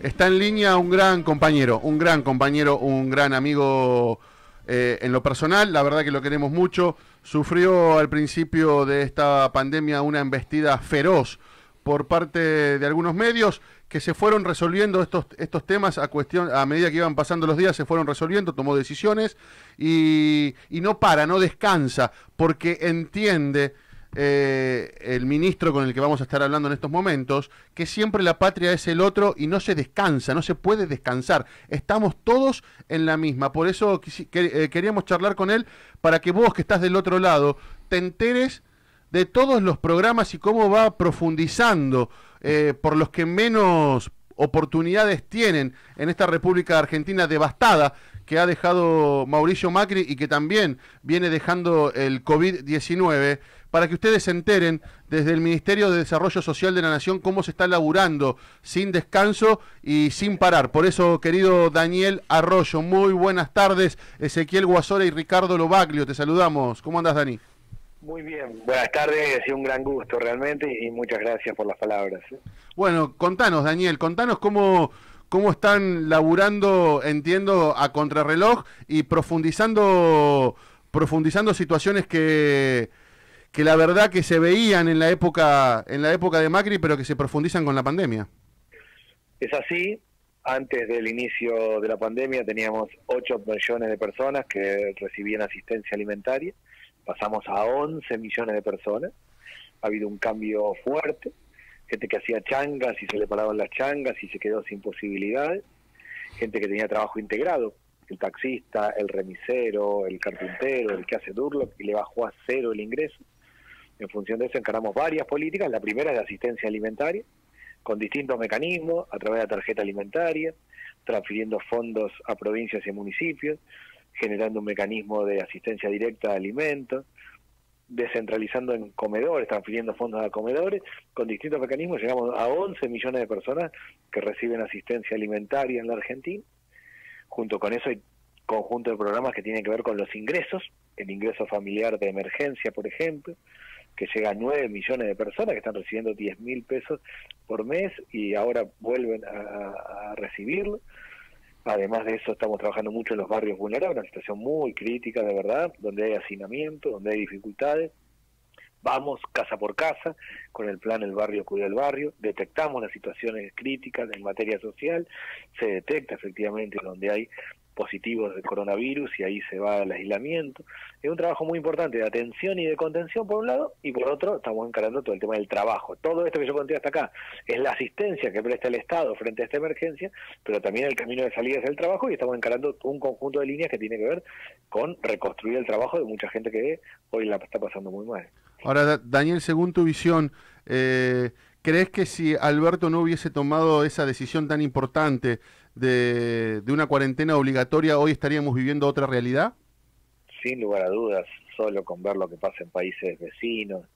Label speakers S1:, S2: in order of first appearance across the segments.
S1: Está en línea un gran compañero, un gran compañero, un gran amigo eh, en lo personal, la verdad que lo queremos mucho. Sufrió al principio de esta pandemia una embestida feroz por parte de algunos medios que se fueron resolviendo estos, estos temas a cuestión, a medida que iban pasando los días, se fueron resolviendo, tomó decisiones y, y no para, no descansa, porque entiende eh, el ministro con el que vamos a estar hablando en estos momentos, que siempre la patria es el otro y no se descansa, no se puede descansar. Estamos todos en la misma. Por eso eh, queríamos charlar con él para que vos que estás del otro lado te enteres de todos los programas y cómo va profundizando eh, por los que menos oportunidades tienen en esta República Argentina devastada que ha dejado Mauricio Macri y que también viene dejando el COVID-19 para que ustedes se enteren desde el Ministerio de Desarrollo Social de la Nación cómo se está laburando sin descanso y sin parar. Por eso, querido Daniel Arroyo, muy buenas tardes. Ezequiel Guasora y Ricardo Lobaglio, te saludamos. ¿Cómo andas, Dani?
S2: Muy bien, buenas tardes, sido un gran gusto realmente y muchas gracias por las palabras. ¿eh?
S1: Bueno, contanos, Daniel, contanos cómo, cómo están laburando, entiendo, a contrarreloj y profundizando, profundizando situaciones que que la verdad que se veían en la época en la época de Macri, pero que se profundizan con la pandemia.
S2: Es así. Antes del inicio de la pandemia teníamos 8 millones de personas que recibían asistencia alimentaria. Pasamos a 11 millones de personas. Ha habido un cambio fuerte. Gente que hacía changas y se le paraban las changas y se quedó sin posibilidades. Gente que tenía trabajo integrado, el taxista, el remisero, el carpintero, el que hace Durlock, y le bajó a cero el ingreso. En función de eso encaramos varias políticas. La primera es de asistencia alimentaria, con distintos mecanismos, a través de la tarjeta alimentaria, transfiriendo fondos a provincias y municipios, generando un mecanismo de asistencia directa a alimentos, descentralizando en comedores, transfiriendo fondos a comedores, con distintos mecanismos llegamos a 11 millones de personas que reciben asistencia alimentaria en la Argentina. Junto con eso hay conjunto de programas que tienen que ver con los ingresos, el ingreso familiar de emergencia, por ejemplo, que llega a 9 millones de personas que están recibiendo 10 mil pesos por mes y ahora vuelven a, recibirlo. Además de eso, estamos trabajando mucho en los barrios vulnerables, una situación muy crítica de verdad, donde hay hacinamiento, donde hay dificultades. Vamos casa por casa con el plan El Barrio Cuida el Barrio, detectamos las situaciones críticas en materia social, se detecta efectivamente donde hay positivos de coronavirus y ahí se va al aislamiento. Es un trabajo muy importante de atención y de contención por un lado y por otro estamos encarando todo el tema del trabajo. Todo esto que yo conté hasta acá es la asistencia que presta el Estado frente a esta emergencia, pero también el camino de salida es el trabajo y estamos encarando un conjunto de líneas que tiene que ver con reconstruir el trabajo de mucha gente que hoy la está pasando muy mal.
S1: Ahora, Daniel, según tu visión, eh, ¿crees que si Alberto no hubiese tomado esa decisión tan importante, de, una cuarentena obligatoria, hoy estaríamos viviendo otra realidad?
S2: Sin lugar a dudas, solo con ver lo que pasa en países vecinos,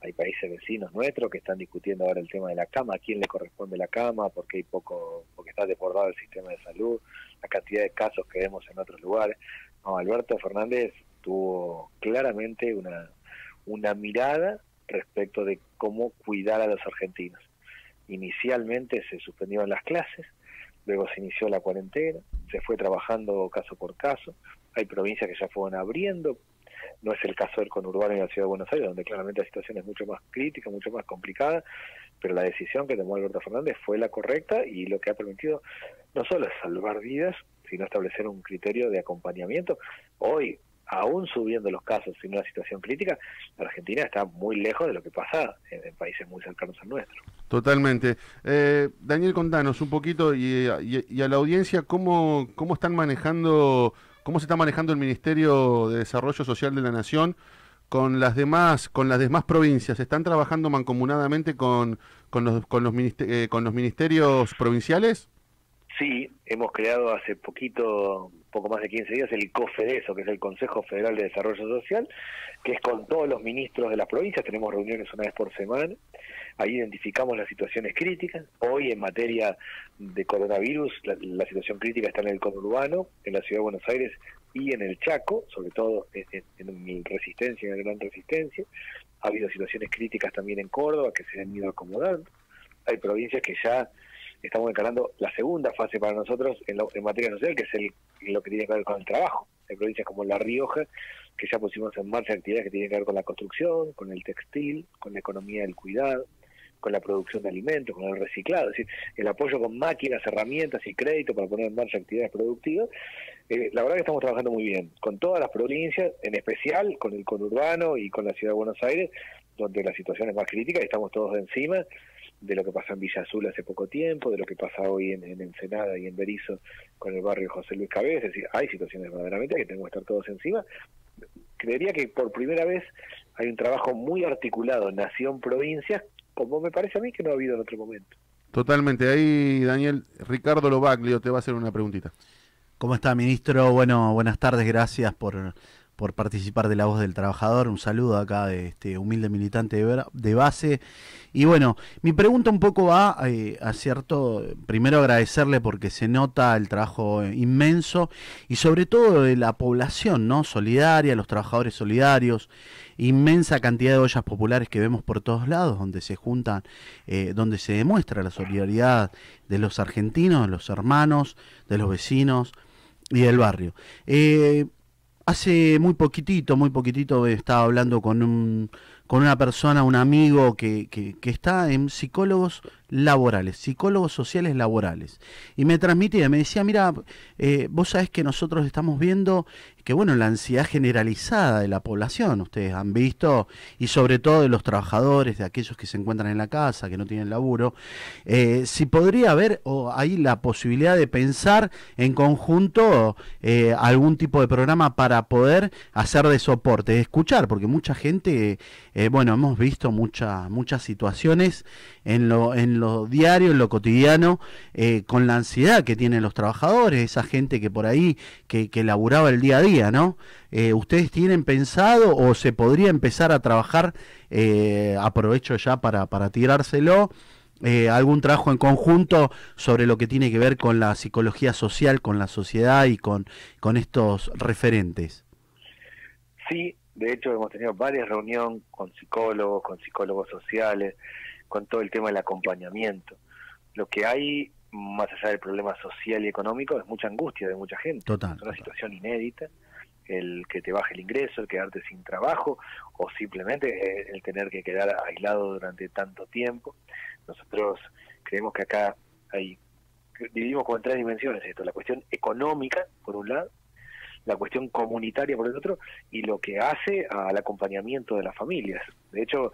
S2: hay países vecinos nuestros que están discutiendo ahora el tema de la cama, a quién le corresponde la cama, porque hay poco, porque está desbordado el sistema de salud, la cantidad de casos que vemos en otros lugares. No, Alberto Fernández tuvo claramente una, una mirada respecto de cómo cuidar a los argentinos. Inicialmente se suspendieron las clases, luego se inició la cuarentena, se fue trabajando caso por caso, hay provincias que ya fueron abriendo, no es el caso del conurbano y la ciudad de Buenos Aires, donde claramente la situación es mucho más crítica, mucho más complicada, pero la decisión que tomó Alberto Fernández fue la correcta y lo que ha permitido no solo salvar vidas, sino establecer un criterio de acompañamiento. Hoy aún subiendo los casos en una situación crítica, Argentina está muy lejos de lo que pasa en, países muy cercanos al nuestro.
S1: Totalmente. Eh, Daniel, contanos un poquito y, a la audiencia cómo, cómo están manejando, cómo se está manejando el Ministerio de Desarrollo Social de la Nación con las demás, con las demás provincias. ¿Están trabajando mancomunadamente con, con, los, con, los, eh, con los ministerios provinciales?
S2: Sí, hemos creado hace poquito, poco más de 15 días, el COFEDESO, que es el Consejo Federal de Desarrollo Social, que es con todos los ministros de las provincias, tenemos reuniones una vez por semana, ahí identificamos las situaciones críticas. Hoy en materia de coronavirus, la, situación crítica está en el conurbano, en la ciudad de Buenos Aires y en el Chaco, sobre todo en, en Resistencia, en el Gran Resistencia. Ha habido situaciones críticas también en Córdoba que se han ido acomodando. Hay provincias que ya estamos encarando la segunda fase para nosotros en, en materia social, que es el, lo que tiene que ver con el trabajo. En provincias como La Rioja, que ya pusimos en marcha actividades que tienen que ver con la construcción, con el textil, con la economía del cuidado, con la producción de alimentos, con el reciclado, es decir, el apoyo con máquinas, herramientas y crédito para poner en marcha actividades productivas. Eh, la verdad que estamos trabajando muy bien, con todas las provincias, en especial con el conurbano y con la ciudad de Buenos Aires, donde la situación es más crítica y estamos todos de encima de lo que pasó en Villa Azul hace poco tiempo, de lo que pasa hoy en, Ensenada y en Berizo con el barrio José Luis Cabez, es decir, hay situaciones verdaderamente que tenemos que estar todos encima. Creería que por primera vez hay un trabajo muy articulado nación-provincia como me parece a mí que no ha habido en otro momento.
S1: Totalmente. Ahí, Daniel, Ricardo Lobaglio te va a hacer una preguntita.
S3: ¿Cómo está, ministro? Bueno, buenas tardes, gracias por, por participar de La Voz del Trabajador. Un saludo acá de este humilde militante de, base. Y bueno, mi pregunta un poco va eh, a cierto, primero agradecerle porque se nota el trabajo inmenso y sobre todo de la población, ¿no? Solidaria, los trabajadores solidarios, inmensa cantidad de ollas populares que vemos por todos lados, donde se juntan, eh, donde se demuestra la solidaridad de los argentinos, de los hermanos, de los vecinos y del barrio. Eh, hace muy poquitito, muy poquitito estaba hablando con un con una persona, un amigo que, que, que, está en psicólogos laborales, psicólogos sociales laborales. Y me transmitía, me decía, mira, eh, vos sabés que nosotros estamos viendo que, bueno, la ansiedad generalizada de la población, ustedes han visto, y sobre todo de los trabajadores, de aquellos que se encuentran en la casa, que no tienen laburo, eh, si podría haber o ahí la posibilidad de pensar en conjunto eh, algún tipo de programa para poder hacer de soporte, escuchar, porque mucha gente, bueno, hemos visto muchas muchas situaciones en lo, en lo diario, en lo cotidiano, eh, con la ansiedad que tienen los trabajadores, esa gente que por ahí, que, que laburaba el día a día, ¿no? Eh, ¿Ustedes tienen pensado o se podría empezar a trabajar, eh, aprovecho ya para, para tirárselo, algún trabajo en conjunto sobre lo que tiene que ver con la psicología social, con la sociedad y con, con estos referentes?
S2: Sí, de hecho hemos tenido varias reuniones con psicólogos, con psicólogos sociales, con todo el tema del acompañamiento. Lo que hay, más allá del problema social y económico, es mucha angustia de mucha gente.
S3: Total,
S2: es una situación inédita, el que te baje el ingreso, el quedarte sin trabajo o simplemente eh, el tener que quedar aislado durante tanto tiempo. Nosotros creemos que acá hay dividimos como en tres dimensiones esto, la cuestión económica, por un lado, la cuestión comunitaria por el otro, y lo que hace al acompañamiento de las familias. De hecho,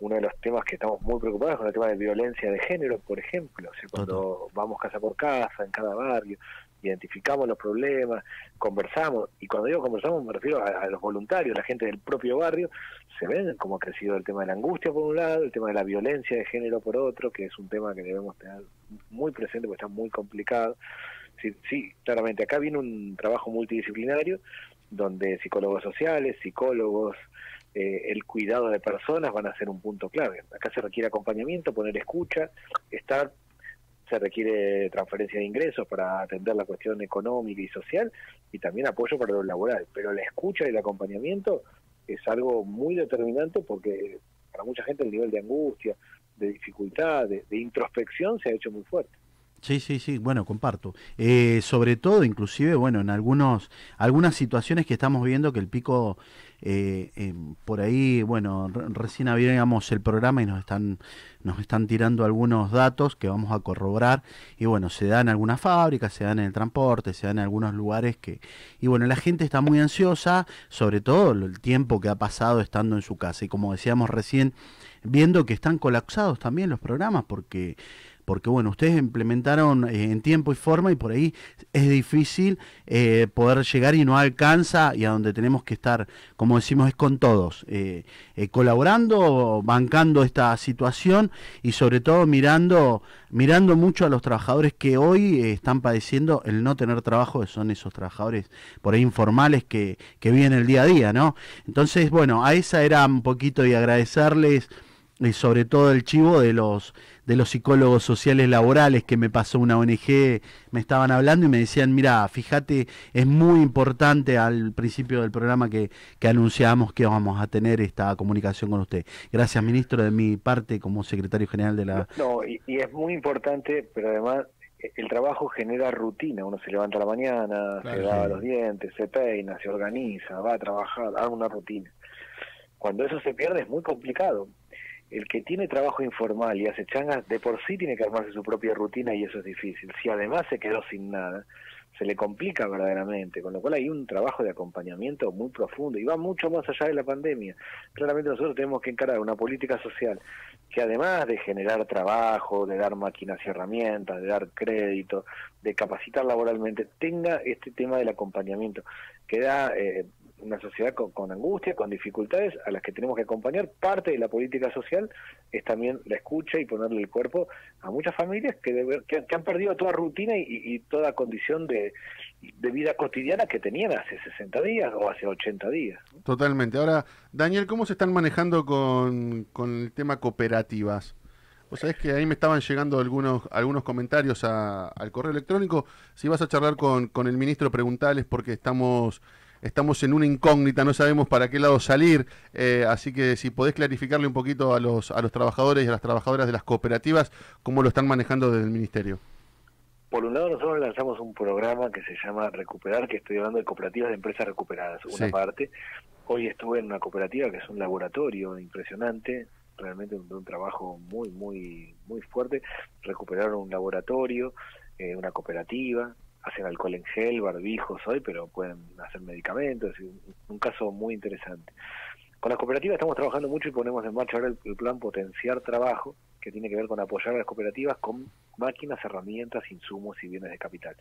S2: uno de los temas que estamos muy preocupados con el tema de violencia de género, por ejemplo, o sea, cuando vamos casa por casa, en cada barrio, identificamos los problemas, conversamos, y cuando digo conversamos me refiero a, los voluntarios, la gente del propio barrio, se ven cómo ha crecido el tema de la angustia por un lado, el tema de la violencia de género por otro, que es un tema que debemos tener muy presente porque está muy complicado. Sí, sí, claramente, acá viene un trabajo multidisciplinario donde psicólogos sociales, psicólogos, eh, el cuidado de personas van a ser un punto clave. Acá se requiere acompañamiento, poner escucha, estar, se requiere transferencia de ingresos para atender la cuestión económica y social y también apoyo para lo laboral. Pero la escucha y el acompañamiento es algo muy determinante porque para mucha gente el nivel de angustia, de dificultad, de, introspección se ha hecho muy fuerte.
S3: Sí, sí, sí, bueno, comparto. Eh, sobre todo, inclusive, bueno, en algunos, algunas situaciones que estamos viendo que el pico eh, em, por ahí, bueno, recién habíamos el programa y nos están, nos están tirando algunos datos que vamos a corroborar. Y bueno, se dan en algunas fábricas, se dan en el transporte, se dan en algunos lugares que... Y bueno, la gente está muy ansiosa, sobre todo el tiempo que ha pasado estando en su casa. Y como decíamos recién, viendo que están colapsados también los programas porque porque bueno, ustedes implementaron eh, en tiempo y forma y por ahí es difícil eh, poder llegar y no alcanza y a donde tenemos que estar, como decimos, es con todos, eh, colaborando, bancando esta situación y sobre todo mirando, mirando mucho a los trabajadores que hoy están padeciendo el no tener trabajo, que son esos trabajadores por ahí informales que, que viven el día a día, ¿no? Entonces, bueno, a esa era un poquito y agradecerles sobre todo el chivo de los de los psicólogos sociales laborales que me pasó una ONG, me estaban hablando y me decían, mira, fíjate, es muy importante al principio del programa que, que anunciamos que vamos a tener esta comunicación con usted. Gracias, ministro, de mi parte como secretario general de la...
S2: No, y, y es muy importante, pero además el trabajo genera rutina, uno se levanta a la mañana, se lava los dientes, se peina, se organiza, va a trabajar, haga una rutina. Cuando eso se pierde es muy complicado. El que tiene trabajo informal y hace changas, de por sí tiene que armarse su propia rutina y eso es difícil. Si además se quedó sin nada, se le complica verdaderamente, con lo cual hay un trabajo de acompañamiento muy profundo y va mucho más allá de la pandemia. Claramente nosotros tenemos que encarar una política social que además de generar trabajo, de dar máquinas y herramientas, de dar crédito, de capacitar laboralmente, tenga este tema del acompañamiento, que da eh, una sociedad con, angustia, con dificultades, a las que tenemos que acompañar. Parte de la política social es también la escucha y ponerle el cuerpo a muchas familias que, que, han perdido toda rutina y, toda condición de, vida cotidiana que tenían hace 60 días o hace 80 días.
S1: Totalmente. Ahora, Daniel, ¿cómo se están manejando con, el tema cooperativas? Vos sabés que ahí me estaban llegando algunos, algunos comentarios al correo electrónico. Si vas a charlar con, con el ministro, preguntales porque estamos estamos en una incógnita, no sabemos para qué lado salir, eh, así que si podés clarificarle un poquito a los, a los trabajadores y a las trabajadoras de las cooperativas, cómo lo están manejando desde el Ministerio.
S2: Por un lado, nosotros lanzamos un programa que se llama Recuperar, que estoy hablando de cooperativas de empresas recuperadas, una parte. Hoy estuve en una cooperativa que es un laboratorio impresionante, realmente un, un trabajo muy, muy, muy fuerte. Recuperaron un laboratorio, eh, una cooperativa, hacen alcohol en gel, barbijos hoy, pero pueden hacer medicamentos, un, caso muy interesante. Con las cooperativas estamos trabajando mucho y ponemos en marcha ahora el plan Potenciar Trabajo, que tiene que ver con apoyar a las cooperativas con máquinas, herramientas, insumos y bienes de capital.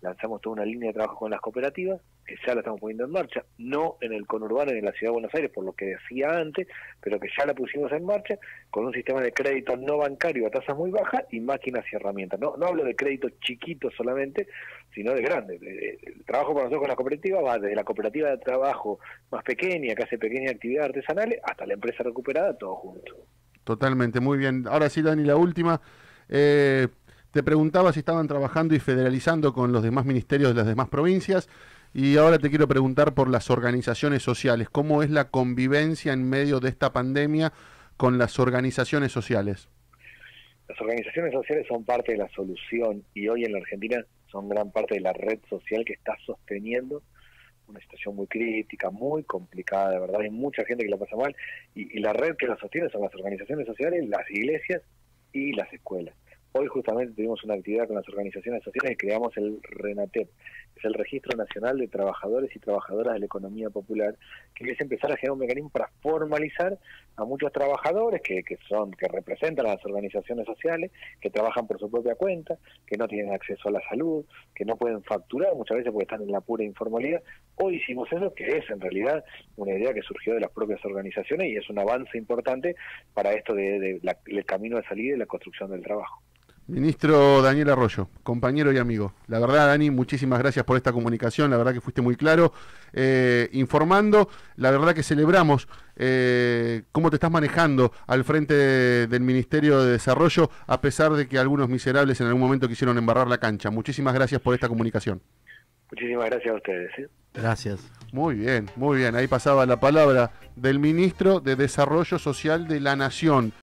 S2: Lanzamos toda una línea de trabajo con las cooperativas, que ya la estamos poniendo en marcha, no en el conurbano en la ciudad de Buenos Aires, por lo que decía antes, pero que ya la pusimos en marcha con un sistema de crédito no bancario a tasas muy bajas y máquinas y herramientas. No, no hablo de crédito chiquito solamente, sino de grande. El trabajo para nosotros con las cooperativas va desde la cooperativa de trabajo más pequeña, que hace pequeñas actividades artesanales, hasta la empresa recuperada, todo junto.
S1: Totalmente, muy bien. Ahora sí, Dani, la última. Eh, te preguntaba si estaban trabajando y federalizando con los demás ministerios de las demás provincias. Y ahora te quiero preguntar por las organizaciones sociales. ¿Cómo es la convivencia en medio de esta pandemia con las organizaciones sociales?
S2: Las organizaciones sociales son parte de la solución y hoy en la Argentina son gran parte de la red social que está sosteniendo una situación muy crítica, muy complicada, de verdad, hay mucha gente que la pasa mal, y, la red que la sostiene son las organizaciones sociales, las iglesias y las escuelas. Hoy justamente tuvimos una actividad con las organizaciones sociales y creamos el RENATEP, es el Registro Nacional de Trabajadores y Trabajadoras de la Economía Popular, que es empezar a generar un mecanismo para formalizar a muchos trabajadores que, que son que representan a las organizaciones sociales, que trabajan por su propia cuenta, que no tienen acceso a la salud, que no pueden facturar muchas veces porque están en la pura informalidad. Hoy hicimos eso, que es en realidad una idea que surgió de las propias organizaciones y es un avance importante para esto de, el camino de salida y la construcción del trabajo.
S1: Ministro Daniel Arroyo, compañero y amigo. La verdad, Dani, muchísimas gracias por esta comunicación. La verdad que fuiste muy claro eh, informando. La verdad que celebramos eh, cómo te estás manejando al frente del Ministerio de Desarrollo, a pesar de que algunos miserables en algún momento quisieron embarrar la cancha. Muchísimas gracias por esta comunicación.
S2: Muchísimas gracias a ustedes. ¿eh?
S3: Gracias.
S1: Muy bien, muy bien. Ahí pasaba la palabra del ministro de Desarrollo Social de la Nación.